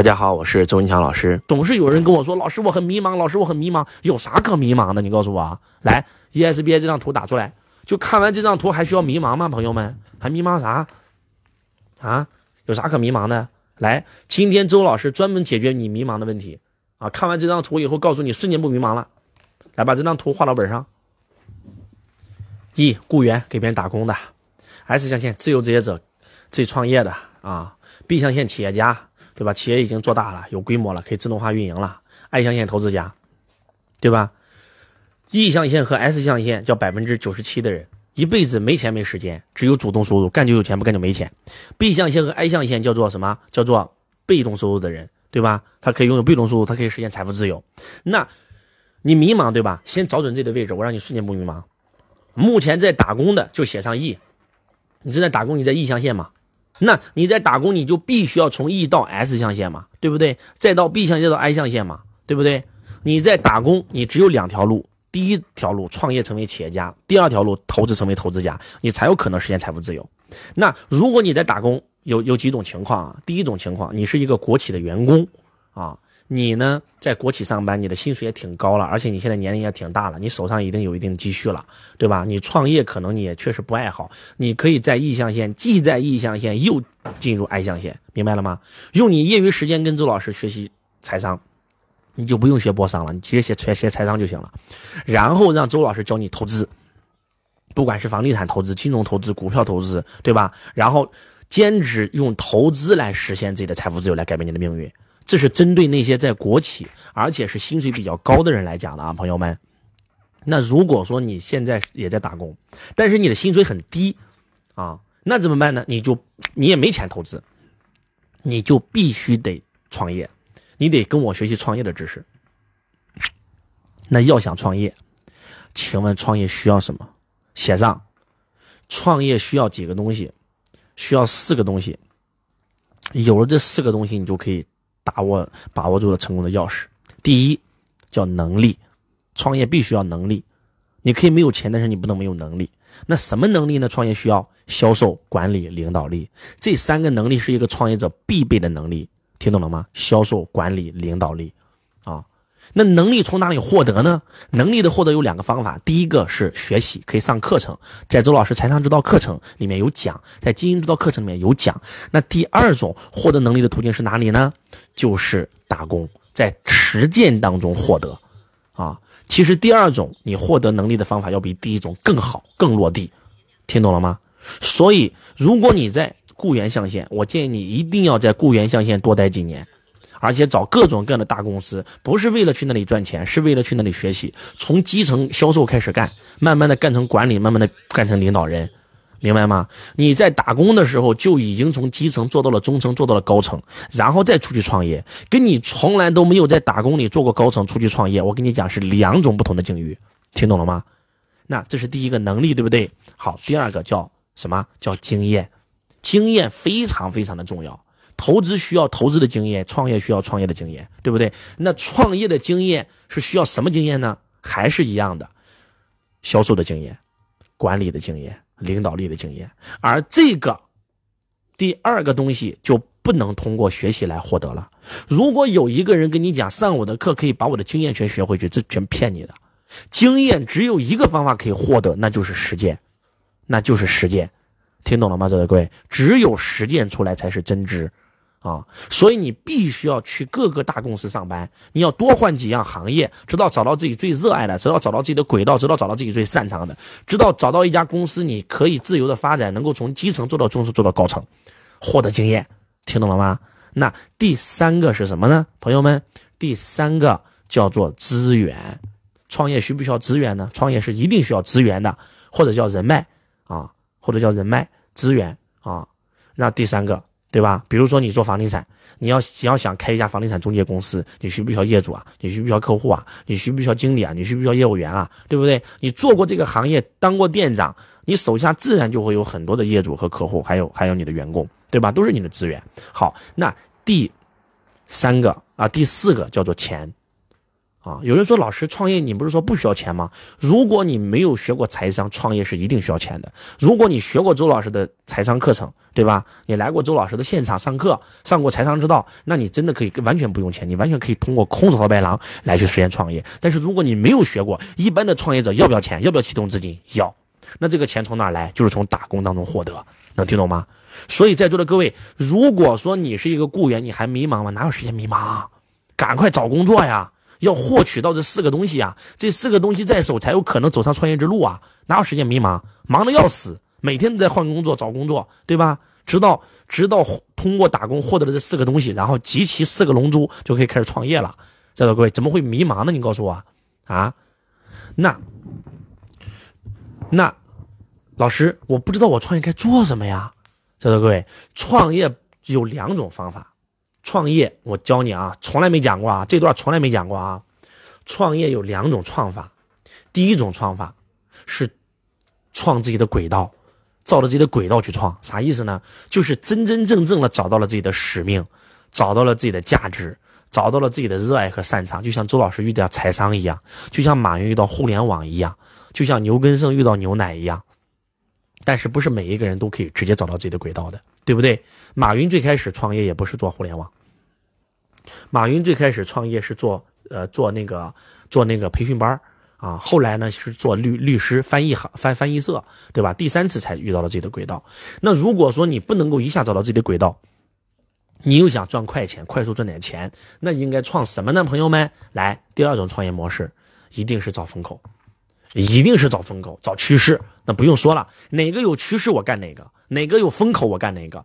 大家好，我是周文强老师。总是有人跟我说，老师我很迷茫，老师我很迷茫，有啥可迷茫的？你告诉我！来，ESBI 这张图打出来，就看完这张图还需要迷茫吗？朋友们，还迷茫啥？啊，有啥可迷茫的？来，今天周老师专门解决你迷茫的问题啊！看完这张图以后，告诉你瞬间不迷茫了。来，把这张图画到本上。E 雇员给别人打工的，S 象限自由职业者，自己创业的啊，B 象限企业家。对吧？企业已经做大了，有规模了，可以自动化运营了。I 象限投资家，对吧？E 象限和 S 象限叫百分之九十七的人，一辈子没钱没时间，只有主动收入，干就有钱，不干就没钱。B 象限和 I 象限叫做什么？叫做被动收入的人，对吧？他可以拥有被动收入，他可以实现财富自由。那，你迷茫对吧？先找准自己的位置，我让你瞬间不迷茫。目前在打工的就写上 E，你正在打工，你在 E 象限吗？那你在打工，你就必须要从 E 到 S 象限嘛，对不对？再到 B 象限，到 I 象限嘛，对不对？你在打工，你只有两条路：第一条路创业成为企业家，第二条路投资成为投资家，你才有可能实现财富自由。那如果你在打工，有有几种情况啊？第一种情况，你是一个国企的员工啊。你呢，在国企上班，你的薪水也挺高了，而且你现在年龄也挺大了，你手上一定有一定积蓄了，对吧？你创业可能你也确实不爱好，你可以在 E 象限，既在 E 象限又进入 I 象限，明白了吗？用你业余时间跟周老师学习财商，你就不用学波商了，你直接学学学财商就行了。然后让周老师教你投资，不管是房地产投资、金融投资、股票投资，对吧？然后兼职用投资来实现自己的财富自由，来改变你的命运。这是针对那些在国企，而且是薪水比较高的人来讲的啊，朋友们。那如果说你现在也在打工，但是你的薪水很低，啊，那怎么办呢？你就你也没钱投资，你就必须得创业，你得跟我学习创业的知识。那要想创业，请问创业需要什么？写上，创业需要几个东西？需要四个东西。有了这四个东西，你就可以。把握把握住了成功的钥匙。第一，叫能力，创业必须要能力。你可以没有钱，但是你不能没有能力。那什么能力呢？创业需要销售、管理、领导力，这三个能力是一个创业者必备的能力。听懂了吗？销售、管理、领导力，那能力从哪里获得呢？能力的获得有两个方法，第一个是学习，可以上课程，在周老师财商之道课程里面有讲，在经营之道课程里面有讲。那第二种获得能力的途径是哪里呢？就是打工，在实践当中获得。啊，其实第二种你获得能力的方法要比第一种更好、更落地，听懂了吗？所以，如果你在雇员象限，我建议你一定要在雇员象限多待几年。而且找各种各样的大公司，不是为了去那里赚钱，是为了去那里学习，从基层销售开始干，慢慢的干成管理，慢慢的干成领导人，明白吗？你在打工的时候就已经从基层做到了中层，做到了高层，然后再出去创业，跟你从来都没有在打工里做过高层出去创业，我跟你讲是两种不同的境遇，听懂了吗？那这是第一个能力，对不对？好，第二个叫什么叫经验？经验非常非常的重要。投资需要投资的经验，创业需要创业的经验，对不对？那创业的经验是需要什么经验呢？还是一样的，销售的经验、管理的经验、领导力的经验。而这个第二个东西就不能通过学习来获得了。如果有一个人跟你讲上我的课可以把我的经验全学回去，这全骗你的。经验只有一个方法可以获得，那就是实践，那就是实践。听懂了吗，各位？只有实践出来才是真知。啊，所以你必须要去各个大公司上班，你要多换几样行业，直到找到自己最热爱的，直到找到自己的轨道，直到找到自己最擅长的，直到找到一家公司，你可以自由的发展，能够从基层做到中层，做到高层，获得经验，听懂了吗？那第三个是什么呢？朋友们，第三个叫做资源，创业需不需要资源呢？创业是一定需要资源的，或者叫人脉啊，或者叫人脉资源啊。那第三个。对吧？比如说你做房地产，你要你要想开一家房地产中介公司，你需不需要业主啊？你需不需要客户啊？你需不需要经理啊？你需不需要业务员啊？对不对？你做过这个行业，当过店长，你手下自然就会有很多的业主和客户，还有还有你的员工，对吧？都是你的资源。好，那第三个啊，第四个叫做钱，啊，有人说老师创业，你不是说不需要钱吗？如果你没有学过财商，创业是一定需要钱的。如果你学过周老师的财商课程，对吧？你来过周老师的现场上课，上过财商之道，那你真的可以完全不用钱，你完全可以通过空手套白狼来去实现创业。但是如果你没有学过，一般的创业者要不要钱？要不要启动资金？要。那这个钱从哪来？就是从打工当中获得，能听懂吗？所以在座的各位，如果说你是一个雇员，你还迷茫吗？哪有时间迷茫？赶快找工作呀！要获取到这四个东西啊，这四个东西在手才有可能走上创业之路啊！哪有时间迷茫？忙的要死，每天都在换工作、找工作，对吧？直到直到通过打工获得了这四个东西，然后集齐四个龙珠，就可以开始创业了。在座各位，怎么会迷茫呢？你告诉我啊？那那老师，我不知道我创业该做什么呀？在座各位，创业有两种方法。创业，我教你啊，从来没讲过啊，这段从来没讲过啊。创业有两种创法，第一种创法是创自己的轨道，照着自己的轨道去创，啥意思呢？就是真真正正的找到了自己的使命，找到了自己的价值，找到了自己的热爱和擅长，就像周老师遇到财商一样，就像马云遇到互联网一样，就像牛根生遇到牛奶一样。但是不是每一个人都可以直接找到自己的轨道的，对不对？马云最开始创业也不是做互联网，马云最开始创业是做呃做那个做那个培训班啊，后来呢是做律律师翻译行翻翻译社，对吧？第三次才遇到了自己的轨道。那如果说你不能够一下找到自己的轨道，你又想赚快钱，快速赚点钱，那应该创什么呢？朋友们，来，第二种创业模式一定是找风口。一定是找风口，找趋势，那不用说了，哪个有趋势我干哪个，哪个有风口我干哪个。